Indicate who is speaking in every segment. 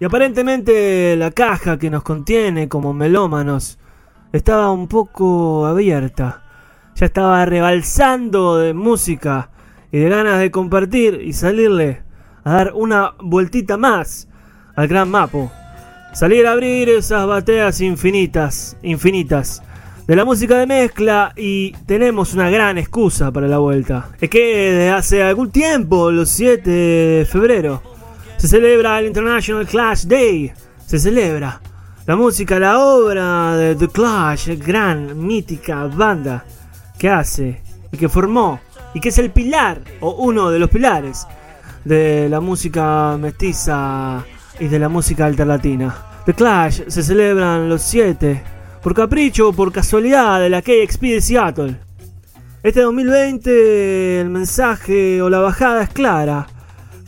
Speaker 1: Y
Speaker 2: aparentemente la caja que nos contiene como melómanos estaba un poco abierta. Ya estaba rebalsando de música y de ganas de compartir y salirle a dar una vueltita más al gran mapo. Salir a abrir esas bateas infinitas, infinitas de la música de mezcla y tenemos una gran excusa para la vuelta. Es que desde hace algún tiempo, los 7 de febrero, se celebra el International Clash Day. Se celebra la música, la obra de The Clash, gran, mítica banda que hace y que formó y que es el pilar o uno de los pilares de la música mestiza y de la música alternatina. The Clash se celebran los 7 por capricho o por casualidad de la KXP de Seattle. Este 2020 el mensaje o la bajada es clara.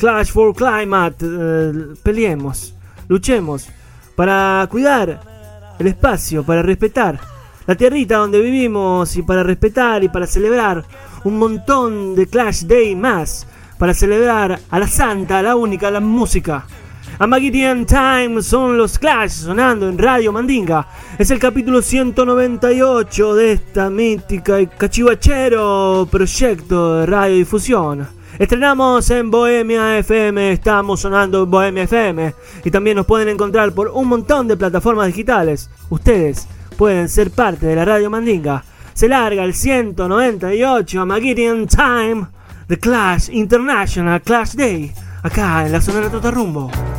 Speaker 2: Clash for Climate, eh, peleemos, luchemos para cuidar el espacio, para respetar la tierrita donde vivimos y para respetar y para celebrar un montón de Clash Day más, para celebrar a la santa, a la única, a la música. Amagidian Time son los Clash sonando en Radio Mandinga. Es el capítulo 198 de esta mítica y cachivachero proyecto de radiodifusión. Estrenamos en Bohemia FM, estamos sonando en Bohemia FM y también nos pueden encontrar por un montón de plataformas digitales. Ustedes pueden ser parte de la Radio Mandinga. Se larga el 198 Amagidian Time, The Clash International Clash Day, acá en la zona de Totarrumbo.
Speaker 3: Ivan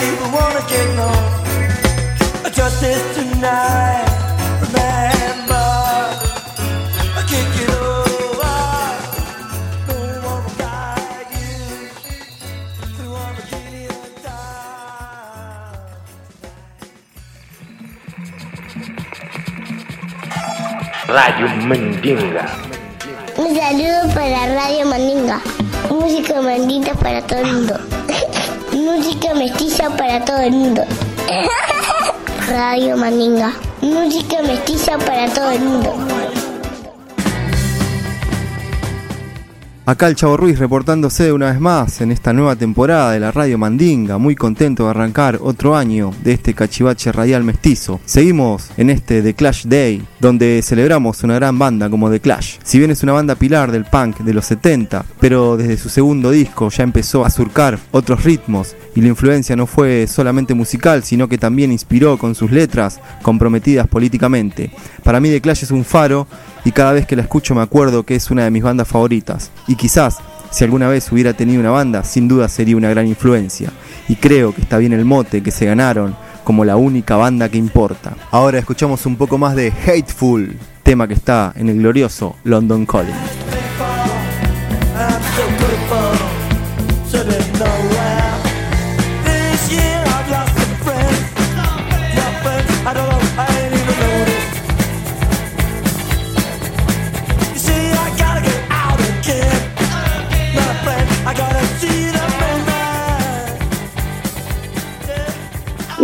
Speaker 3: people wanna get no justice tonight.
Speaker 4: Radio Mendinga.
Speaker 5: Un saludo para Radio Mandinga. Música mandita para todo el mundo. Música mestiza para todo el mundo. Radio Mandinga. Música mestiza para todo el mundo.
Speaker 6: Acá el Chavo Ruiz reportándose una vez más en esta nueva temporada de la Radio Mandinga, muy contento de arrancar otro año de este cachivache radial mestizo. Seguimos en este The Clash Day, donde celebramos una gran banda como The Clash. Si bien es una banda pilar del punk de los 70, pero desde su segundo disco ya empezó a surcar otros ritmos y la influencia no fue solamente musical, sino que también inspiró con sus letras comprometidas políticamente. Para mí The Clash es un faro y cada vez que la escucho me acuerdo que es una de mis bandas favoritas. Y quizás, si alguna vez hubiera tenido una banda, sin duda sería una gran influencia. Y creo que está bien el mote que se ganaron como la única banda que importa. Ahora escuchamos un poco más de Hateful, tema que está en el glorioso London Calling.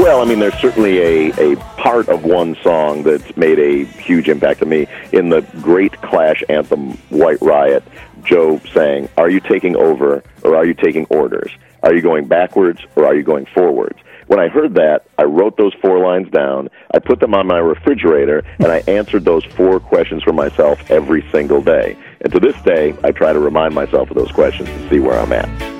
Speaker 7: Well, I mean, there's certainly a, a part of one song that's made a huge impact on me. In the great Clash anthem, White Riot, Joe sang, Are you taking over or are you taking orders? Are you going backwards or are you going forwards? When I heard that, I wrote those four lines down, I put them on my refrigerator, and I answered those four questions for myself every single day. And to this day, I try to remind myself of those questions to see where I'm at.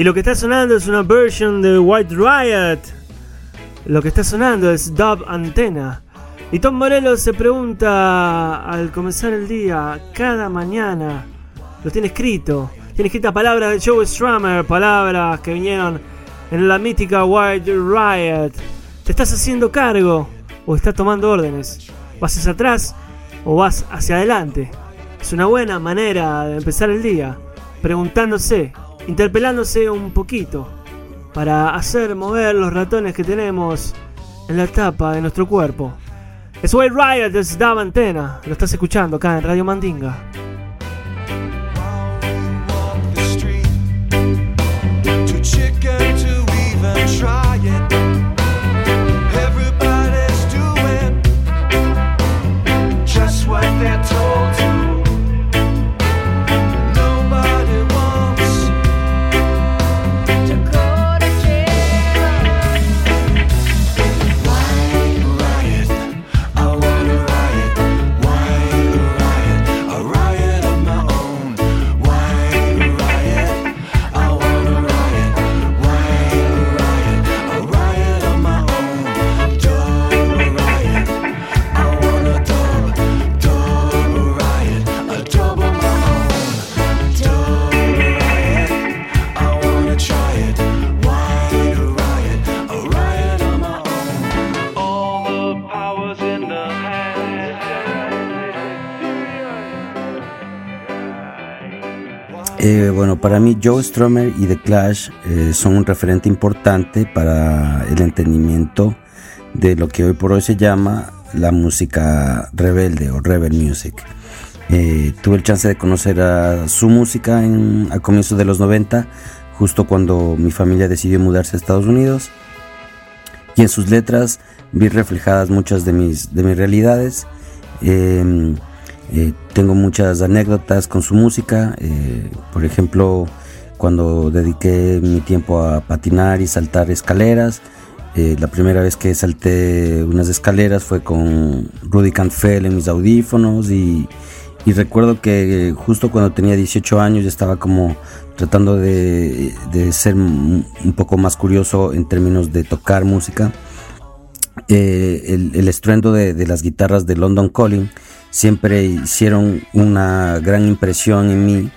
Speaker 2: Y lo que está sonando es una version de White Riot. Lo que está sonando es Dub Antena. Y Tom Morello se pregunta al comenzar el día, cada mañana, lo tiene escrito. Tiene escritas palabras de Joe Strummer, palabras que vinieron en la mítica White Riot. ¿Te estás haciendo cargo o estás tomando órdenes? ¿Vas hacia atrás o vas hacia adelante? Es una buena manera de empezar el día, preguntándose, interpelándose un poquito, para hacer mover los ratones que tenemos en la tapa de nuestro cuerpo. Es White Riot, es Dab Antena, lo estás escuchando acá en Radio Mandinga.
Speaker 8: Eh, bueno, para mí Joe Strummer y The Clash eh, son un referente importante para el entendimiento de lo que hoy por hoy se llama la música rebelde o rebel music. Eh, tuve el chance de conocer a su música en, a comienzos de los 90, justo cuando mi familia decidió mudarse a Estados Unidos. Y en sus letras vi reflejadas muchas de mis, de mis realidades. Eh, eh, tengo muchas anécdotas con su música. eh, por ejemplo, cuando dediqué mi tiempo a patinar y saltar escaleras. eh, la primera vez que salté unas escaleras fue con Rudy Canfell en mis audífonos y, recuerdo que eh, justo cuando tenía 18 años estaba como tratando de, de ser un poco más curioso en términos de tocar música. Eh, el, el estruendo de, de las guitarras de London Calling siempre hicieron una gran impresión en mí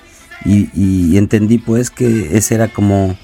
Speaker 8: y, entendí pues que ese era como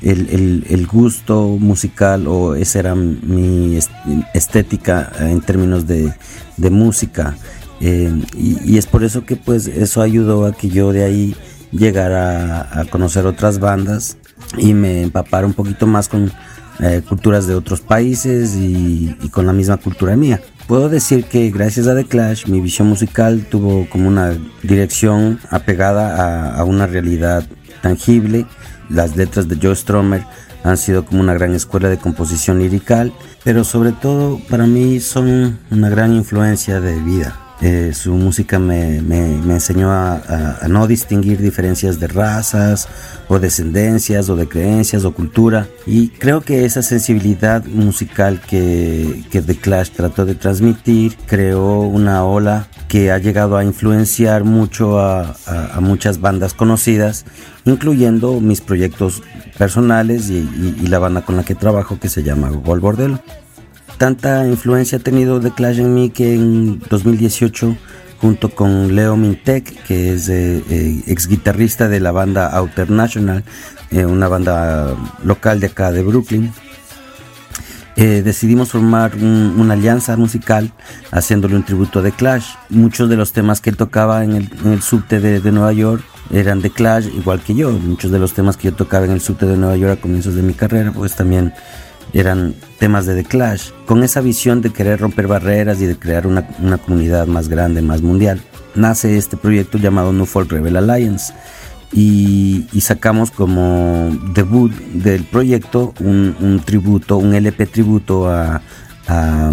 Speaker 8: el, el- gusto musical o esa era mi est- estética en términos de, de música Eh, y, es por eso que pues eso ayudó a que yo de ahí llegara a, conocer otras bandas y me empapara un poquito más con eh, culturas de otros países y con la misma cultura mía. Puedo decir que gracias a The Clash mi visión musical tuvo como una dirección apegada a, una realidad tangible. Las letras de Joe Strummer han sido como una gran escuela de composición lirical, pero sobre todo para mí son una gran influencia de vida. Eh, su música me, me- enseñó a, no distinguir diferencias de razas o descendencias o de creencias o cultura. Y creo que esa sensibilidad musical que, que The Clash trató de transmitir creó una ola que ha llegado a influenciar mucho a, a- a muchas bandas conocidas incluyendo mis proyectos personales y, y- y la banda con la que trabajo que se llama Gol Bordelo tanta influencia ha tenido The Clash en mí que en 2018 junto con Leo Mintek que es eh, eh, ex guitarrista de la banda Outer National eh, una banda local de acá de Brooklyn eh, decidimos formar un- una alianza musical haciéndole un tributo a The Clash. Muchos de los temas que él tocaba en el, en el subte de, de Nueva York eran de Clash, igual que yo. Muchos de los temas que yo tocaba en el subte de Nueva York a comienzos de mi carrera, pues también eran temas de The Clash. Con esa visión de querer romper barreras y de crear una, una comunidad más grande, más mundial, nace este proyecto llamado New Folk Rebel Alliance y, sacamos como debut del proyecto un, un tributo, un LP tributo a, a,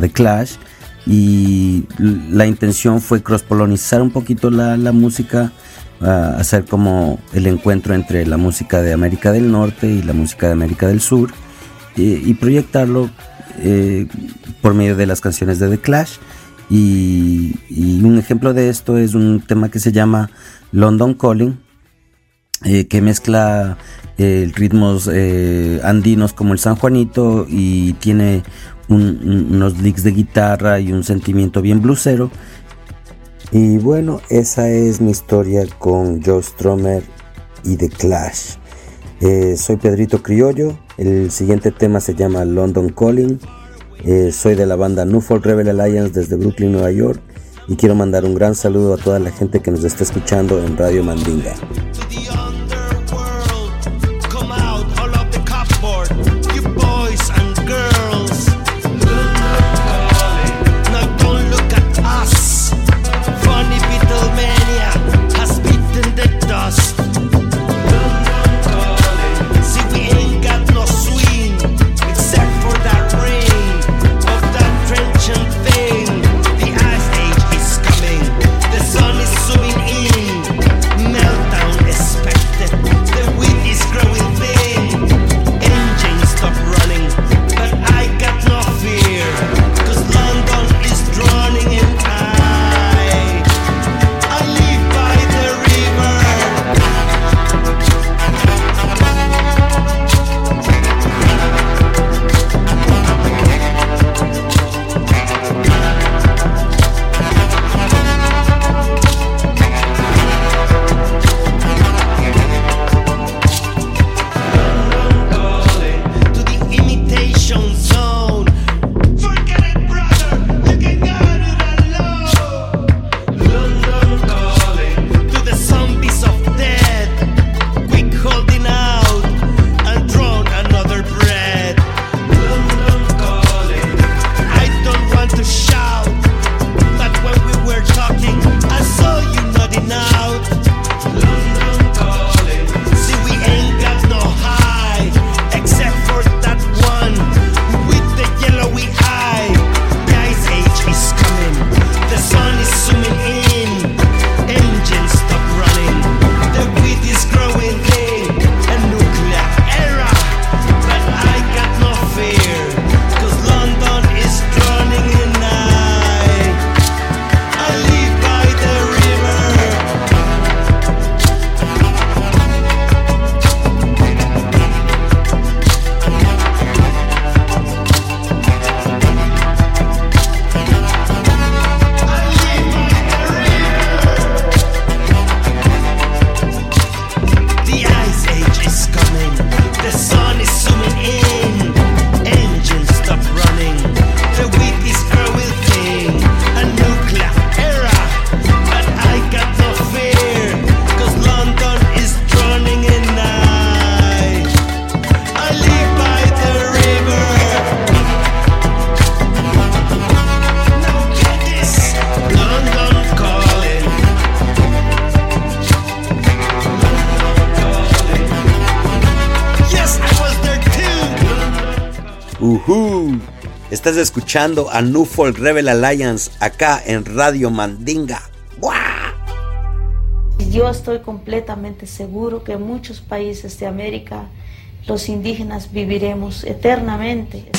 Speaker 8: The Clash y la intención fue cross-polonizar un poquito la, la música, hacer como el encuentro entre la música de América del Norte y la música de América del Sur y, y proyectarlo eh, por medio de las canciones de The Clash y, un ejemplo de esto es un tema que se llama London Calling eh, que mezcla eh, ritmos eh, andinos como el San Juanito y tiene un- un- unos licks de guitarra y un sentimiento bien blusero. Y bueno, esa es mi historia con Joe Strummer y The Clash. Eh, soy Pedrito Criollo, el siguiente tema se llama London Calling. Eh, soy de la banda New Folk Rebel Alliance desde Brooklyn, Nueva York. Y quiero mandar un gran saludo a toda la gente que nos está escuchando en Radio Mandinga. Estás escuchando a New Folk Rebel Alliance acá en Radio Mandinga.
Speaker 9: Yo estoy completamente seguro que en muchos países de América los indígenas viviremos eternamente.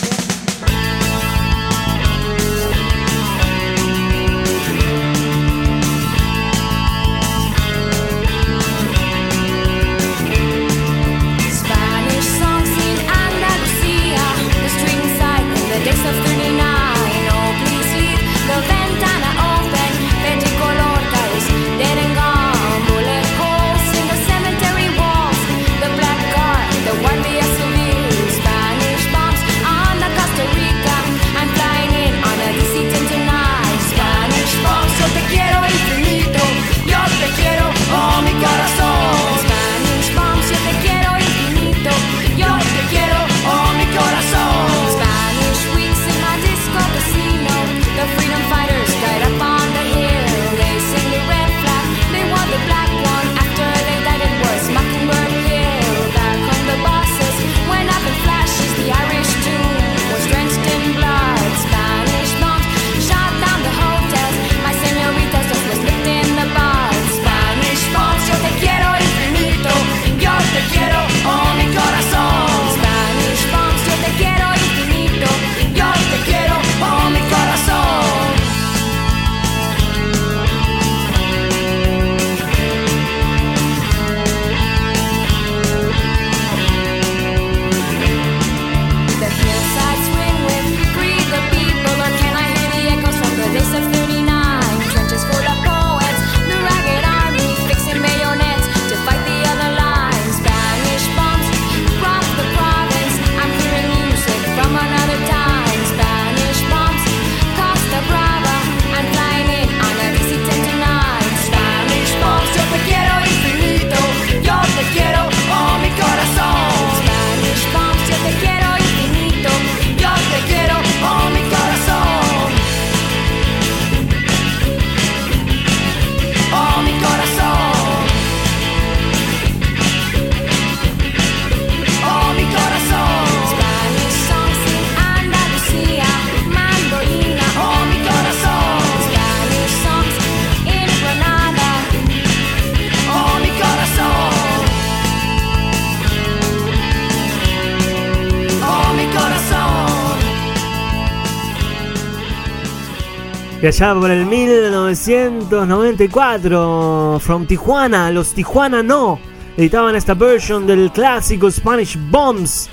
Speaker 2: Y allá por el 1994, From Tijuana, los Tijuana No, editaban esta versión del clásico Spanish Bombs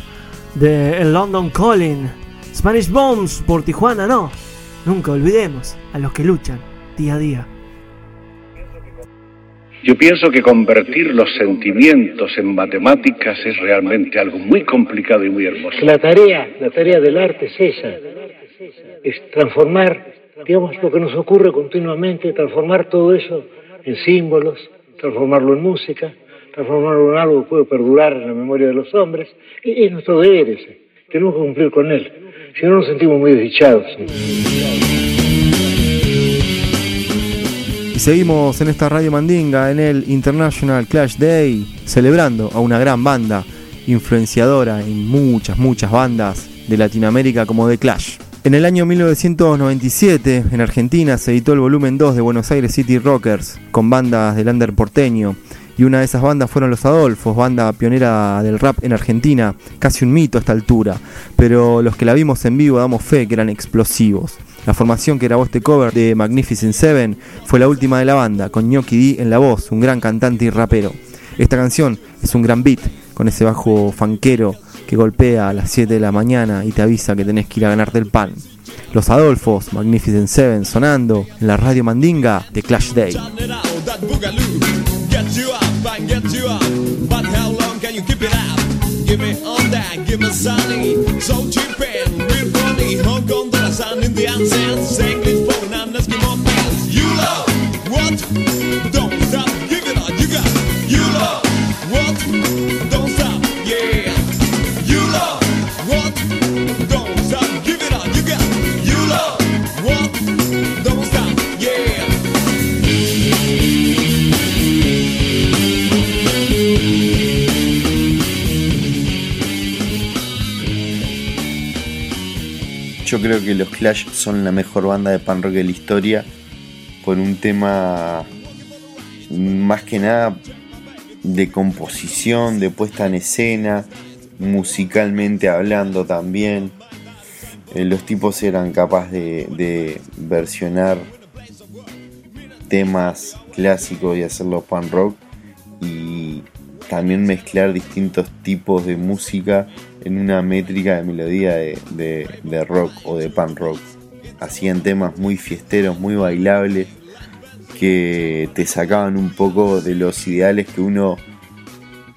Speaker 2: de London Calling. Spanish Bombs por Tijuana No. Nunca olvidemos a los que luchan día a día.
Speaker 10: Yo pienso que convertir los sentimientos en matemáticas es realmente algo muy complicado y muy hermoso.
Speaker 11: La tarea, la tarea del arte es esa, es transformar, digamos, lo que nos ocurre continuamente, transformar todo eso en símbolos, transformarlo en música, transformarlo en algo que puede perdurar en la memoria de los hombres, y es nuestro deber ese, tenemos que cumplir con él, si no nos sentimos muy desdichados.
Speaker 6: Y seguimos en esta radio mandinga, en el International Clash Day, celebrando a una gran banda, influenciadora en muchas, muchas bandas de Latinoamérica como The Clash. En el año 1997, en Argentina, se editó el volumen 2 de Buenos Aires City Rockers, con bandas del under porteño, y una de esas bandas fueron Los Adolfos, banda pionera del rap en Argentina, casi un mito a esta altura, pero los que la vimos en vivo damos fe que eran explosivos. La formación que grabó este cover de Magnificent Seven fue la última de la banda, con Gnocchi D en la voz, un gran cantante y rapero. Esta canción es un gran beat, con ese bajo fanquero que golpea a las 7 de la mañana y te avisa que tenés que ir a ganarte el pan. Los Adolfos, Magnificent Seven, sonando en la radio mandinga de Clash Day.
Speaker 3: that boogaloo Get you up and get you up But
Speaker 12: Yo creo que los Clash son la mejor banda de punk rock de la historia por un tema más que nada de composición, de puesta en escena, musicalmente hablando también. Eh, los tipos eran capaces de, versionar temas clásicos y hacerlo punk rock y también mezclar distintos tipos de música en una métrica de melodía de, de- rock o de punk rock. Hacían temas muy fiesteros, muy bailables, que te sacaban un poco de los ideales que uno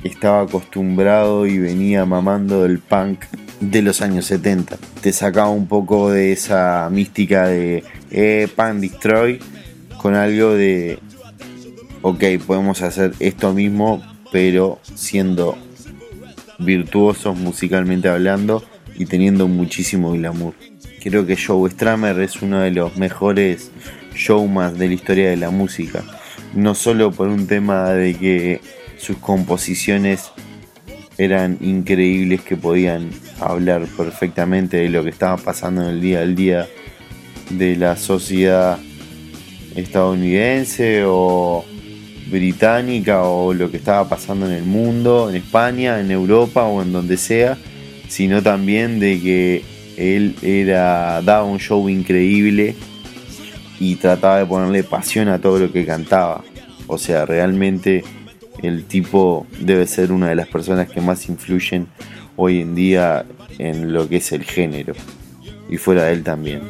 Speaker 12: estaba acostumbrado y venía mamando del punk de los años 70. Te sacaba un poco de esa mística de eh, Punk Destroy con algo de ok, podemos hacer esto mismo, pero siendo virtuosos musicalmente hablando y teniendo muchísimo glamour. Creo que Joe Stramer es uno de los mejores showmans de la historia de la música. No solo por un tema de que sus composiciones eran increíbles que podían hablar perfectamente de lo que estaba pasando en el día al día de la sociedad estadounidense o británica o lo que estaba pasando en el mundo, en España, en Europa o en donde sea, sino también de que él era daba un show increíble y trataba de ponerle pasión a todo lo que cantaba. O sea, realmente el tipo debe ser una de las personas que más influyen hoy en día en lo que es el género. Y fuera de él también.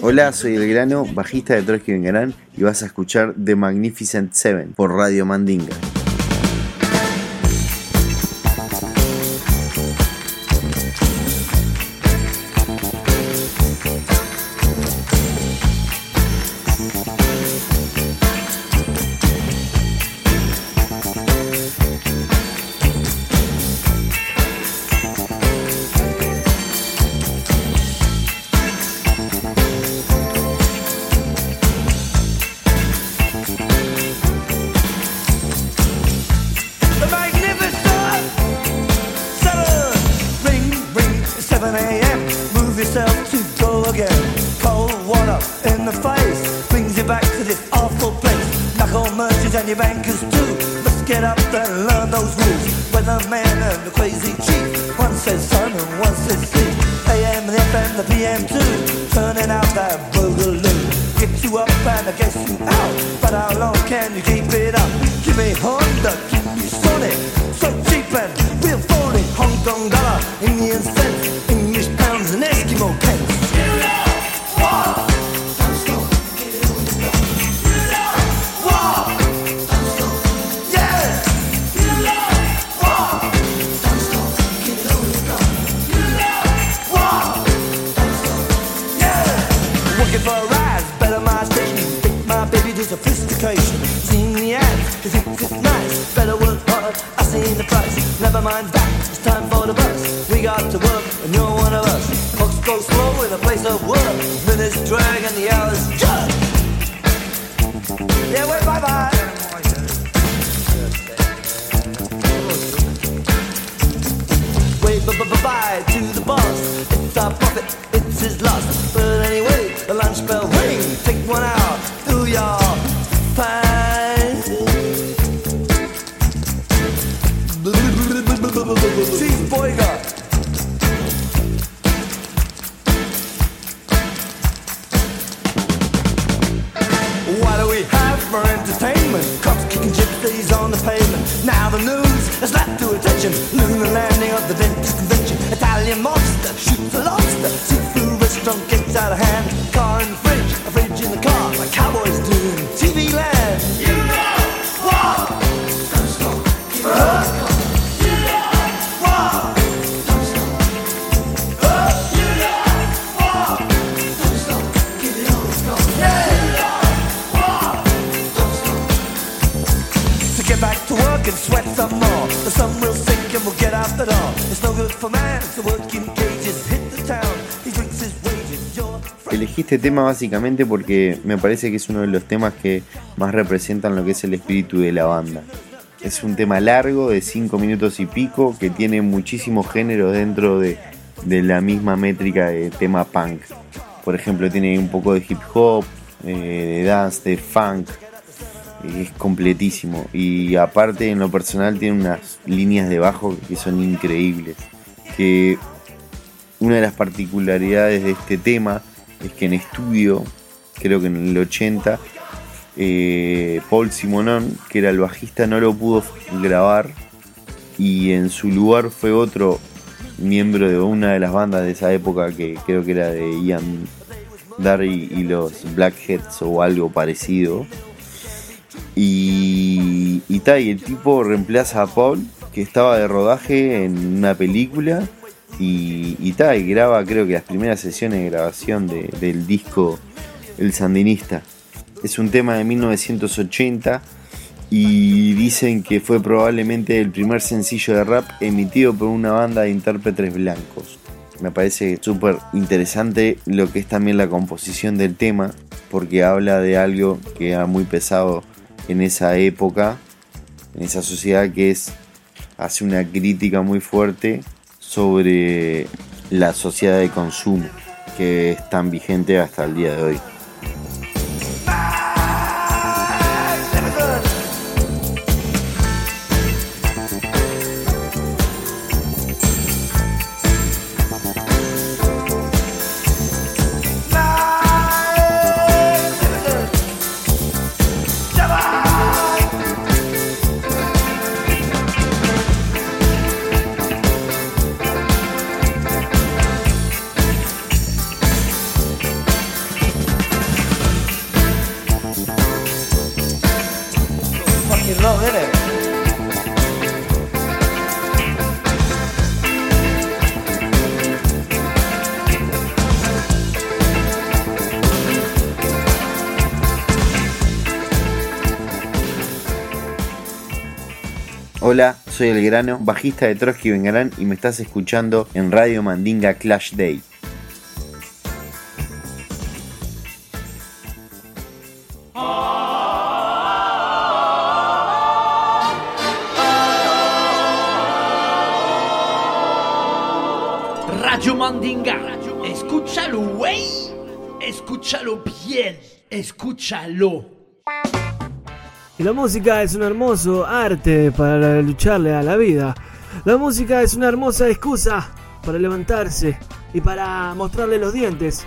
Speaker 12: Hola, soy El Grano, bajista de Trotsky Vengarán y vas a escuchar The Magnificent Seven por Radio Mandinga.
Speaker 1: But anyway, the lunch bell ring. Take one out,
Speaker 12: tema básicamente porque me parece que es uno de los temas que más representan lo que es el espíritu de la banda. Es un tema largo de 5 minutos y pico que tiene muchísimos géneros dentro de, la misma métrica de tema punk. Por ejemplo, tiene un poco de hip hop, eh, de dance, de funk. Es completísimo. Y aparte, en lo personal, tiene unas líneas de bajo que son increíbles. Que una de las particularidades de este tema es que en estudio, creo que en el 80, eh, Paul Simonon, que era el bajista, no lo pudo grabar y en su lugar fue otro miembro de una de las bandas de esa época que creo que era de Ian Darry y los Blackheads o algo parecido. Y, y, y el tipo reemplaza a Paul, que estaba de rodaje en una película, y, graba creo que las primeras sesiones de grabación de- del disco El Sandinista. Es un tema de 1980 y dicen que fue probablemente el primer sencillo de rap emitido por una banda de intérpretes blancos. Me parece súper interesante lo que es también la composición del tema, porque habla de algo que era muy pesado en esa época, en esa sociedad que es, hace una crítica muy fuerte sobre la sociedad de consumo, que es tan vigente hasta el día de hoy. Soy El Grano, bajista de Trotsky Vengarán y me estás escuchando en Radio Mandinga Clash Day.
Speaker 13: Radio Mandinga. Escúchalo, güey. Escúchalo bien. Escúchalo.
Speaker 2: Y la música es un hermoso arte para lucharle a la vida. La música es una hermosa excusa para levantarse y para mostrarle los dientes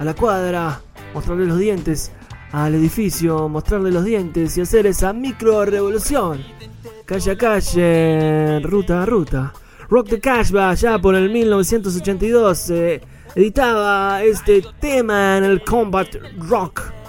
Speaker 2: a la cuadra, mostrarle los dientes al edificio, mostrarle los dientes y hacer esa micro revolución. Calle a calle, ruta a ruta. Rock the Cashba, ya por el 1982, eh, editaba este tema en el Combat Rock.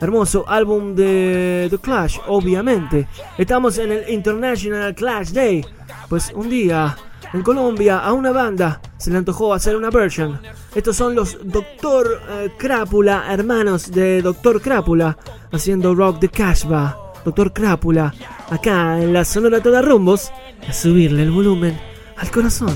Speaker 2: Hermoso álbum de The Clash, obviamente. Estamos en el International Clash Day. Pues un día, en Colombia, a una banda se le antojó hacer una version. Estos son los Doctor eh, Crápula, hermanos de Doctor Crápula, haciendo Rock the Cashba. Doctor Crápula, acá en la Sonora Toda Rumbos, a subirle el volumen al corazón.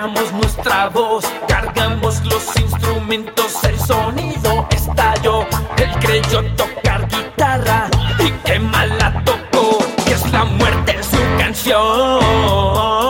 Speaker 14: Incendiamos nuestra voz, cargamos los instrumentos, el sonido estalló. Él creyó tocar guitarra y qué mal la tocó, que es la muerte en su canción.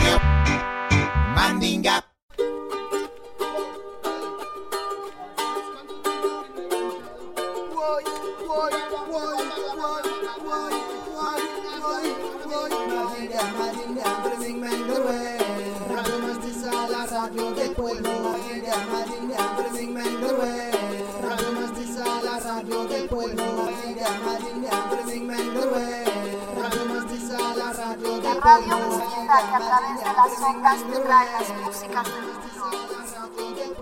Speaker 15: las músicas del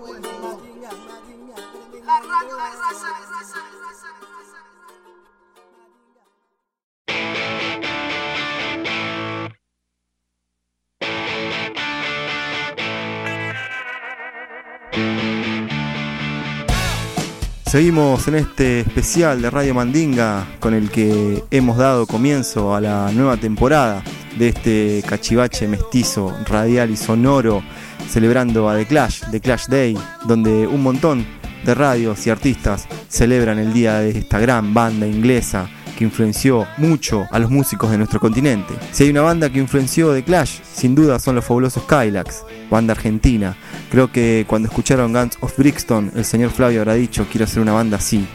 Speaker 6: Seguimos en este especial de Radio Mandinga con el que hemos dado comienzo a la nueva temporada de este cachivache mestizo, radial y sonoro, celebrando a The Clash, The Clash Day, donde un montón de radios y artistas celebran el día de esta gran banda inglesa que influenció mucho a los músicos de nuestro continente. Si hay una banda que influenció The Clash, sin duda son los fabulosos Kylax, banda argentina. Creo que cuando escucharon Guns of Brixton, el señor Flavio habrá dicho quiero hacer una banda así.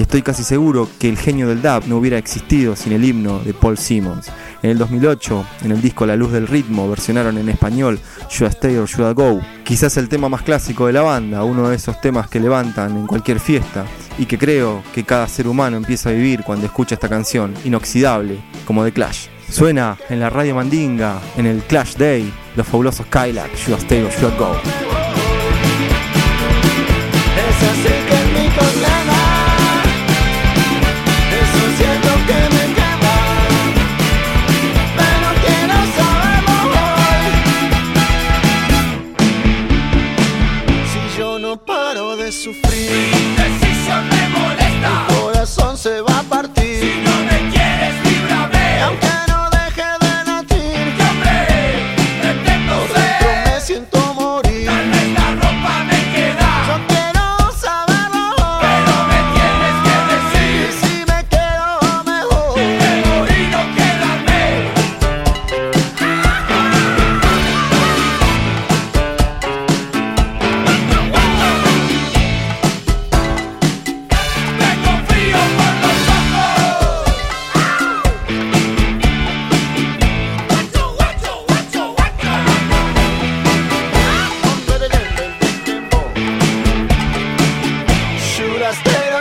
Speaker 6: Y estoy casi seguro que el genio del dub no hubiera existido sin el himno de Paul Simmons. En el 2008, en el disco La Luz del Ritmo, versionaron en español Should I Stay or Should I Go. Quizás el tema más clásico de la banda, uno de esos temas que levantan en cualquier fiesta y que creo que cada ser humano empieza a vivir cuando escucha esta canción, inoxidable, como The Clash. Suena en la radio Mandinga, en el Clash Day, los fabulosos Kylax, Should I Stay or Should I Go.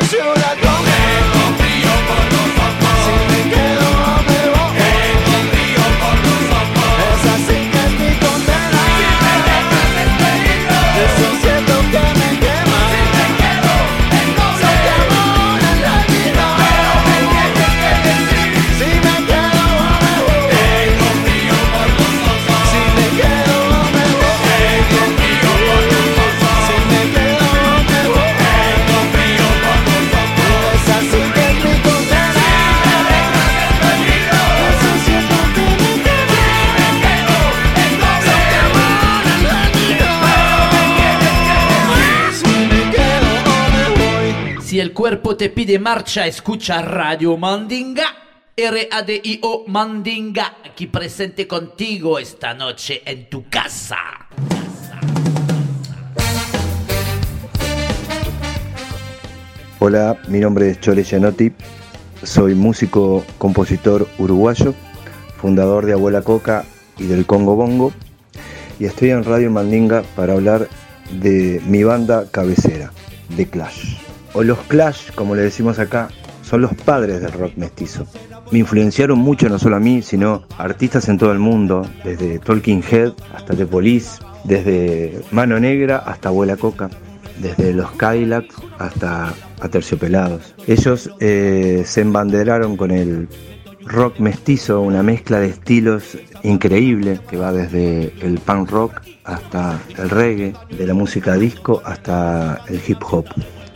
Speaker 1: should I
Speaker 13: go? Cuerpo te pide marcha, escucha Radio Mandinga. R-A-D-I-O Mandinga, aquí presente contigo esta noche en tu casa.
Speaker 16: Hola, mi nombre es Chole Gianotti, soy músico, compositor uruguayo, fundador de Abuela Coca y del Congo Bongo, y estoy en Radio Mandinga para hablar de mi banda cabecera, The Clash. O los Clash, como le decimos acá, son los padres del rock mestizo. Me influenciaron mucho no solo a mí, sino a artistas en todo el mundo, desde Talking Head hasta The Police, desde Mano Negra hasta Abuela Coca, desde los Cadillacs hasta Aterciopelados. Ellos eh, se embanderaron con el rock mestizo, una mezcla de estilos increíble que va desde el punk rock hasta el reggae, de la música disco hasta el hip hop.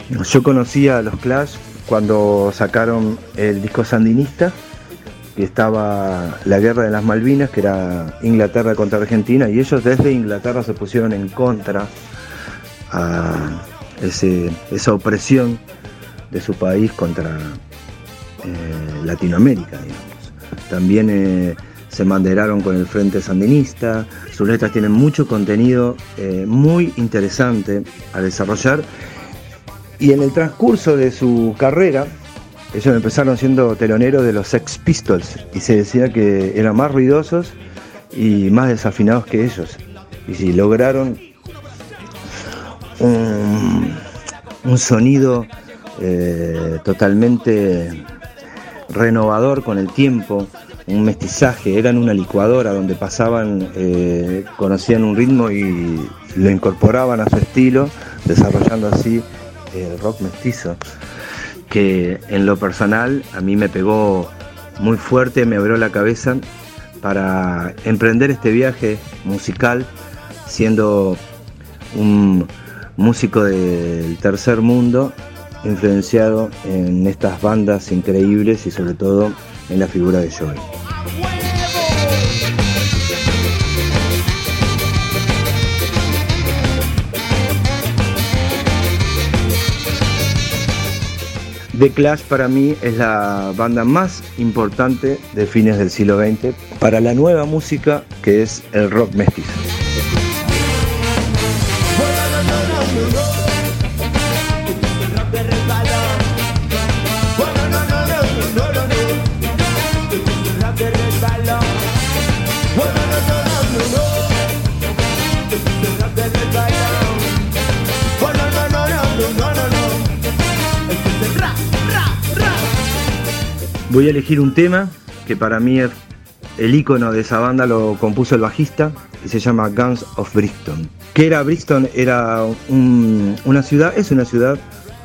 Speaker 16: Yo conocía a los Clash cuando sacaron el disco sandinista, que estaba la guerra de las Malvinas, que era Inglaterra contra Argentina, y ellos desde Inglaterra se pusieron en contra a esa opresión de su país contra eh, Latinoamérica, digamos. También eh, se manderaron con el Frente Sandinista, sus letras tienen mucho contenido eh, muy interesante a desarrollar y en el transcurso de su carrera, ellos empezaron siendo teloneros de los Sex Pistols y se decía que eran más ruidosos y más desafinados que ellos. Y si lograron un, sonido eh, totalmente renovador con el tiempo, un mestizaje, eran una licuadora donde pasaban, eh, conocían un ritmo y lo incorporaban a su estilo, desarrollando así el rock mestizo, que en lo personal a mí me pegó muy fuerte, me abrió la cabeza para emprender este viaje musical, siendo un músico del tercer mundo, influenciado en estas bandas increíbles y sobre todo en la figura de Joey. The Clash para mí es la banda más importante de fines del siglo XX para la nueva música que es el rock mestizo. Voy a elegir un tema que para mí es el icono de esa banda lo compuso el bajista y se llama Guns of Brixton. ¿Qué era Brixton? Era un- una ciudad, es una ciudad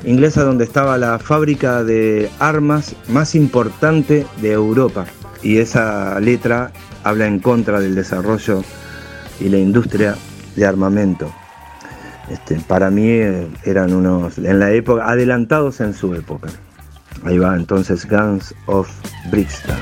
Speaker 16: inglesa donde estaba la fábrica de armas más importante de Europa. Y esa letra habla en contra del desarrollo y la industria de armamento. Este, para mí eh, eran unos, en la época, adelantados en su época. Ahí va entonces Guns of Brixton.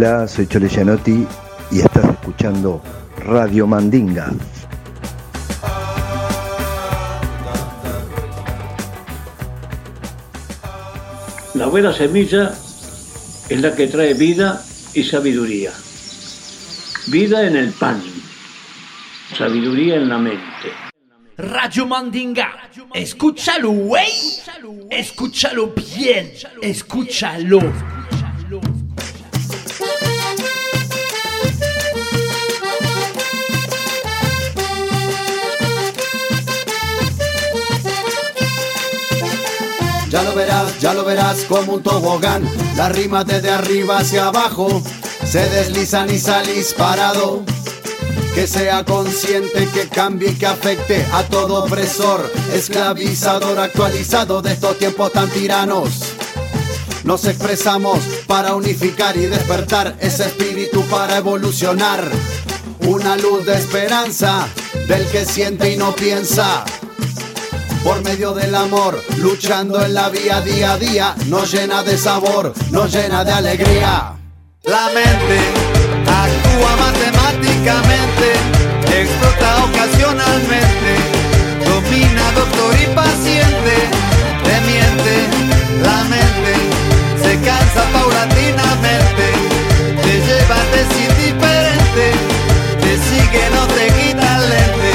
Speaker 16: Hola, soy Chole Gianotti y estás escuchando Radio Mandinga.
Speaker 11: La buena semilla es la que trae vida y sabiduría. Vida en el pan, sabiduría en la mente.
Speaker 13: Radio Mandinga, escúchalo, güey. Escúchalo bien, escúchalo.
Speaker 17: Ya lo verás, ya lo verás como un tobogán. Las rimas desde arriba hacia abajo se deslizan y salís parado. Que sea consciente, que cambie y que afecte a todo opresor, esclavizador actualizado de estos tiempos tan tiranos. Nos expresamos para unificar y despertar ese espíritu para evolucionar. Una luz de esperanza del que siente y no piensa por medio del amor, luchando en la vía día a día, nos llena de sabor, nos llena de alegría.
Speaker 3: La mente actúa matemáticamente, explota ocasionalmente, domina doctor y paciente, te miente, la mente se cansa paulatinamente, te lleva te indiferente, te sigue, no te quita el lente,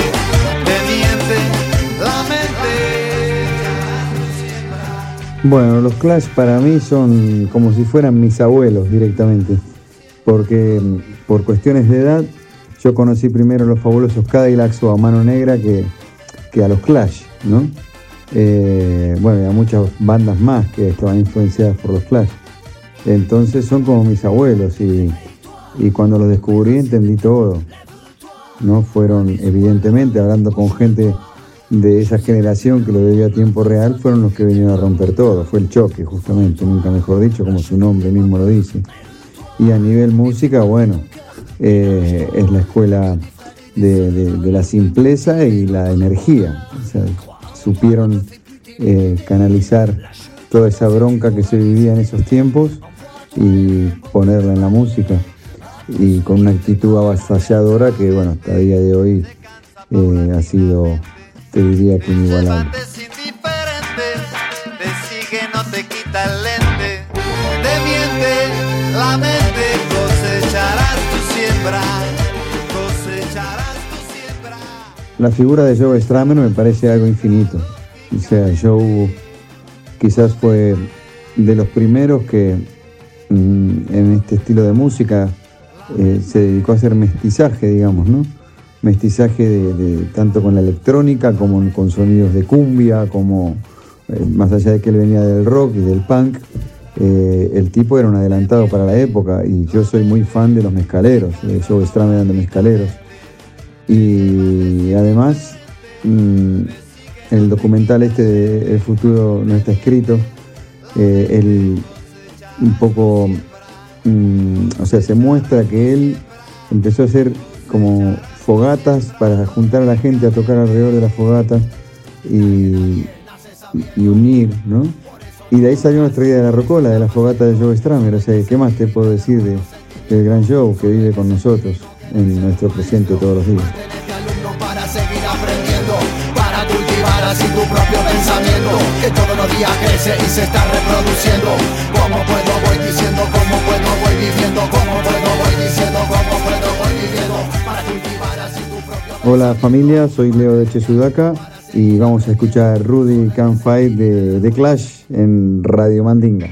Speaker 18: Bueno, los Clash para mí son como si fueran mis abuelos directamente, porque mm, por cuestiones de edad yo conocí primero los fabulosos Cadillacs o a Mano Negra que, que a los Clash, ¿no? Eh, bueno, y a muchas bandas más que estaban influenciadas por los Clash. Entonces son como mis abuelos y, y cuando los descubrí entendí todo. ¿no? Fueron evidentemente hablando con gente de esa generación que lo veía a tiempo real, fueron los que vinieron a romper todo. Fue el choque, justamente, nunca mejor dicho, como su nombre mismo lo dice. Y a nivel música, bueno, eh, es la escuela de, la simpleza y la energía. Supieron eh, canalizar toda esa bronca que se vivía en esos tiempos y ponerla en la música. Y con una actitud avasalladora que, bueno, hasta el día de hoy eh, ha sido, te diría que inigualable.
Speaker 3: te sigue, no te quita el lente, te miente la mente, cosecharás tu siembra, cosecharás tu siembra.
Speaker 18: La figura de Joe Stramer me parece algo infinito. O sea, Joe quizás fue de los primeros que mm, en este estilo de música eh, se dedicó a hacer mestizaje, digamos, ¿no? Mestizaje de, de- tanto con la electrónica como con sonidos de cumbia, como eh, más allá de que él venía del rock y del punk, eh, el tipo era un adelantado para la época y yo soy muy fan de los mezcaleros, de Joe Stramer the mezcaleros. Y además, mm, el documental este de El futuro no está escrito, eh, él un poco, mm, o sea, se muestra que él empezó a hacer como fogatas para juntar a la gente a tocar alrededor de la fogata y, unir, ¿no? Y de ahí salió nuestra idea de la rocola, de la fogata de Joe Stramer. O sea, ¿qué más te puedo decir de, del gran Joe que vive con nosotros en nuestro presente todos los días?
Speaker 17: que todos los días crece y se está reproduciendo.
Speaker 18: Hola familia, soy Leo de Chesudaka y vamos a escuchar Rudy Can Fight de The Clash en Radio Mandinga.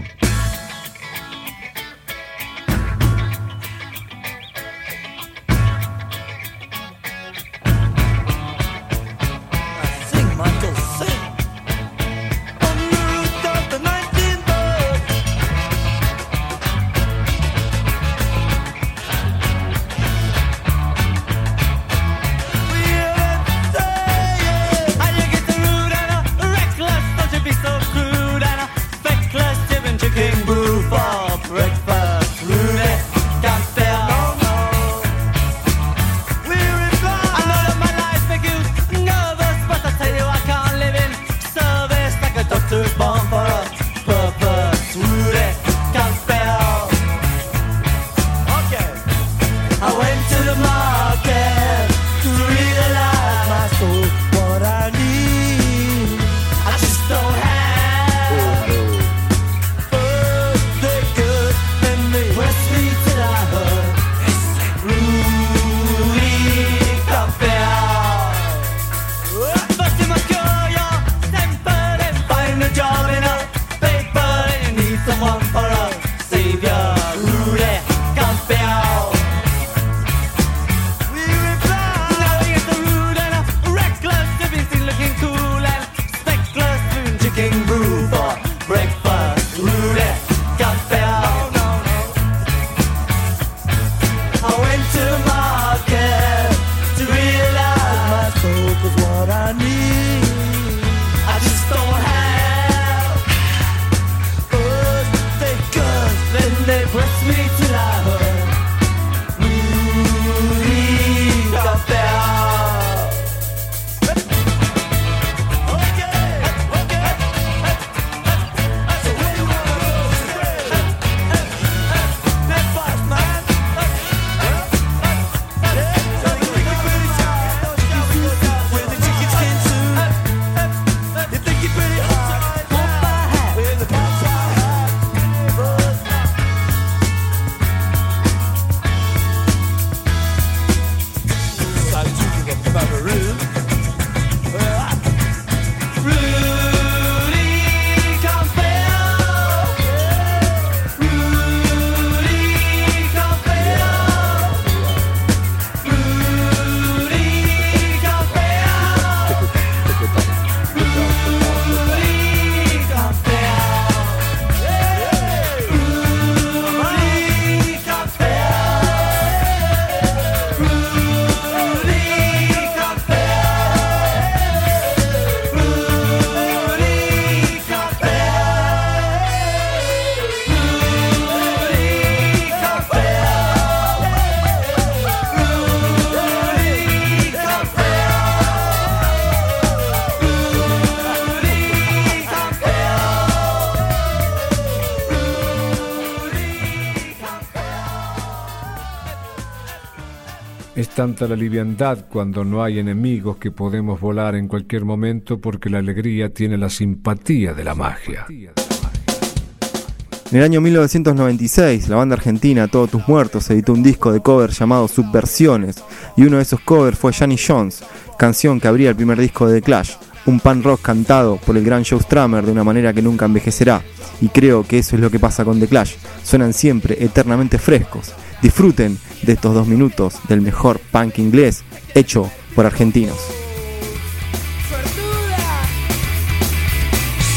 Speaker 19: Tanta la liviandad cuando no hay enemigos que podemos volar en cualquier momento porque la alegría tiene la simpatía de la magia.
Speaker 6: En el año 1996, la banda argentina Todos Tus Muertos editó un disco de cover llamado Subversiones, y uno de esos covers fue Johnny Jones, canción que abría el primer disco de The Clash, un pan rock cantado por el gran Joe Strummer de una manera que nunca envejecerá, y creo que eso es lo que pasa con The Clash, suenan siempre eternamente frescos. Disfruten de estos dos minutos del mejor punk inglés hecho por argentinos.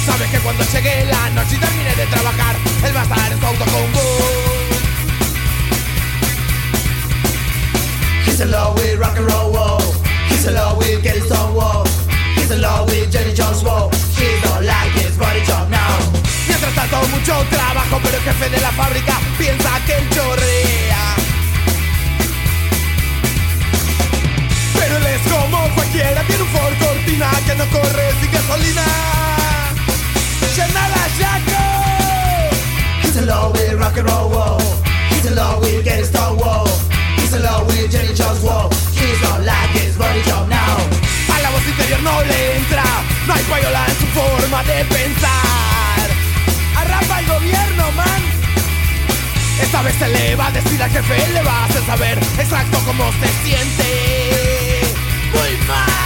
Speaker 1: Sabes que cuando llegue la noche y termine de trabajar, él va a estar en su auto con vos. He's in love with rock and roll, whoa. He's in love with getting stoned, whoa. He's in love with Jenny Jones, whoa. She don't like his body job now. Mientras tanto, mucho trabajo, pero el jefe de la fábrica piensa que él chorrea. Pero él es como cualquiera, tiene un Ford Cortina que no corre sin gasolina. Llenala, Jaco! He's in love with rock and roll, whoa. He's in love with getting stoned, whoa. He's love with Jenny Jones, whoa. She's not like his body job now. A la voz interior no le entra, no hay payola en su forma de pensar. Esta vez se le va a decir al jefe, le va a hacer saber exacto cómo se siente. Muy mal.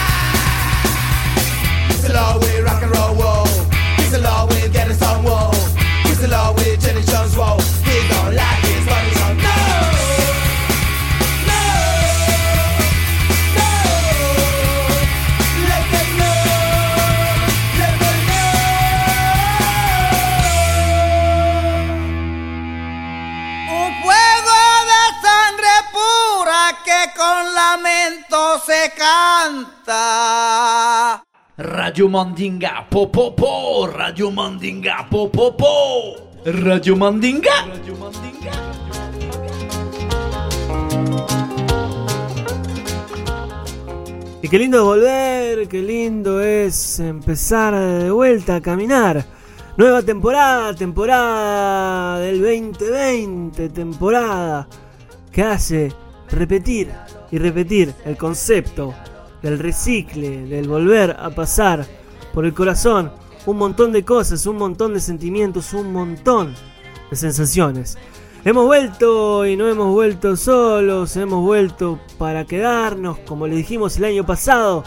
Speaker 1: With rock and roll,
Speaker 20: se canta.
Speaker 13: Radio Mandinga, po po po, Radio Mandinga, po po po, Radio Mandinga.
Speaker 2: Y qué lindo es volver, qué lindo es empezar de vuelta a caminar. Nueva temporada, temporada del 2020, temporada que hace repetir y repetir el concepto del recicle, del volver a pasar por el corazón un montón de cosas, un montón de sentimientos, un montón de sensaciones. Hemos vuelto y no hemos vuelto solos, hemos vuelto para quedarnos, como le dijimos el año pasado,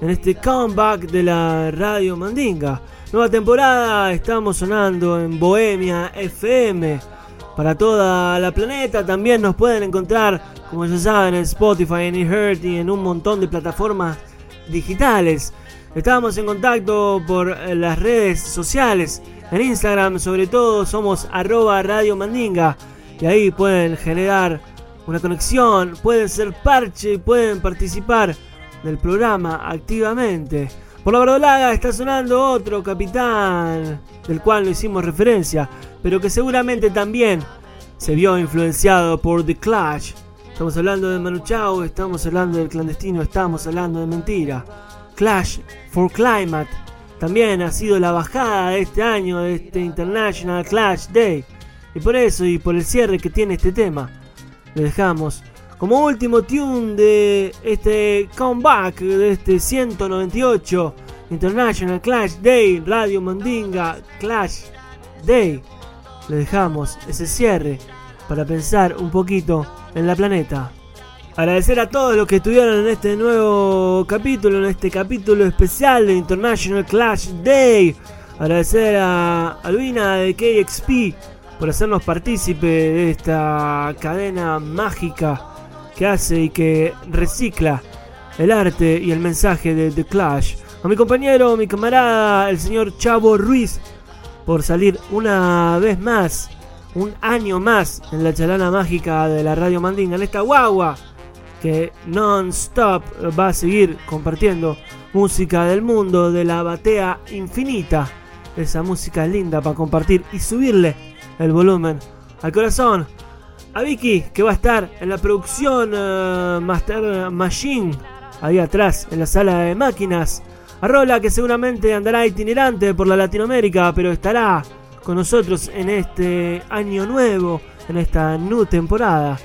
Speaker 2: en este comeback de la Radio Mandinga. Nueva temporada, estamos sonando en Bohemia FM. Para toda la planeta también nos pueden encontrar, como ya saben, en Spotify, en eHeart y en un montón de plataformas digitales. Estamos en contacto por eh, las redes sociales. En Instagram, sobre todo, somos arroba Radio Mandinga. Y ahí pueden generar una conexión, pueden ser parche, pueden participar del programa activamente. Por la verdolaga está sonando otro capitán, del cual no hicimos referencia, pero que seguramente también se vio influenciado por The Clash. Estamos hablando de Manu Chao, estamos hablando del clandestino, estamos hablando de mentira. Clash for Climate también ha sido la bajada de este año de este International Clash Day. Y por eso y por el cierre que tiene este tema, le dejamos como último tune de este comeback de este 198 International Clash Day, Radio Mandinga Clash Day. Le dejamos ese cierre para pensar un poquito en la planeta. Agradecer a todos los que estuvieron en este nuevo capítulo, en este capítulo especial de International Clash Day. Agradecer a Albina de KXP por hacernos partícipe de esta cadena mágica que hace y que recicla el arte y el mensaje de The Clash. A mi compañero, mi camarada, el señor Chavo Ruiz, por salir una vez más, un año más en la chalana mágica de la Radio Mandinga, en esta guagua que non-stop va a seguir compartiendo música del mundo, de la batea infinita. Esa música linda para compartir y subirle el volumen al corazón. A Vicky, que va a estar en la producción eh, Master Machine, ahí atrás, en la sala de máquinas. A Rola, que seguramente andará itinerante por la Latinoamérica, pero estará con nosotros en este año nuevo, en esta new temporada.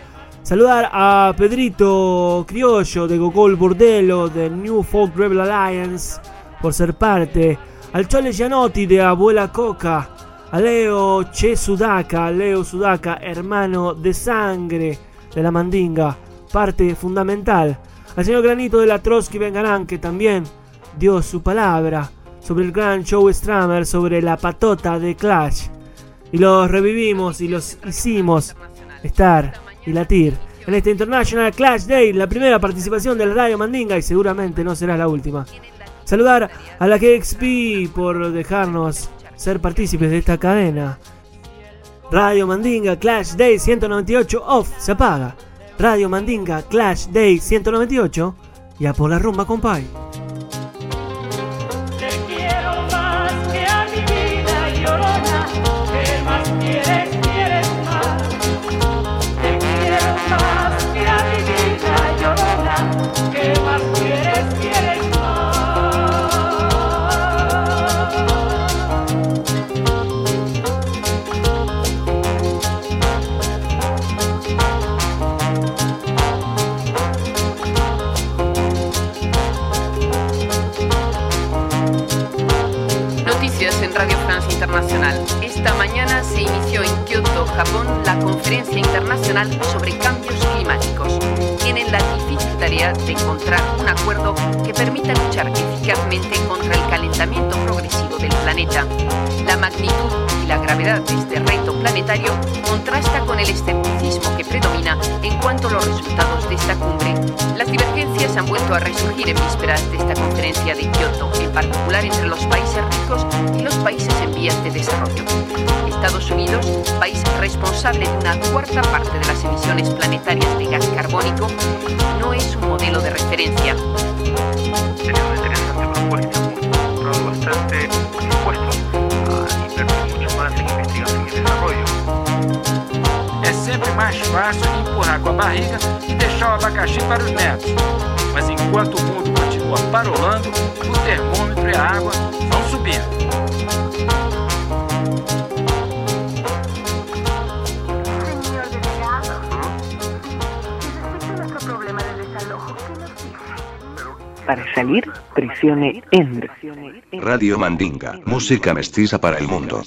Speaker 2: Saludar a Pedrito Criollo de Gogol Bordello del New Folk Rebel Alliance por ser parte. Al Chole Gianotti de Abuela Coca. A Leo Che Sudaka, Leo Sudaka, hermano de sangre de la Mandinga, parte fundamental. Al señor Granito de la Trotsky Vengarán, que también dio su palabra sobre el gran show Strammer, sobre la patota de Clash. Y los revivimos y los hicimos estar y latir en este International Clash Day, la primera participación de la Radio Mandinga y seguramente no será la última. Saludar a la KXP por dejarnos ser partícipes de esta cadena. Radio Mandinga Clash Day 198 off se apaga. Radio Mandinga Clash Day 198 y a por la rumba compay.
Speaker 21: Japón, la conferencia internacional sobre cambios climáticos. Tienen la difícil tarea de encontrar un acuerdo que permita luchar eficazmente contra el calentamiento planeta. La magnitud y la gravedad de este reto planetario contrasta con el escepticismo que predomina en cuanto a los resultados de esta cumbre. Las divergencias han vuelto a resurgir en vísperas de esta conferencia de Kioto, en particular entre los países ricos y los países en vías de desarrollo. Estados Unidos, país responsable de una cuarta parte de las emisiones planetarias de gas carbónico, no es un modelo de referencia.
Speaker 22: Un control bastante dispuesto a invertir mucho más en investigación y desarrollo.
Speaker 23: É sempre mais fácil empurrar com a barriga e deixar o abacaxi para os netos. Mas enquanto o mundo continua parolando, o termômetro e a água vão subindo.
Speaker 24: Para salir, presione Enter.
Speaker 25: Radio Mandinga, música mestiza para el mundo.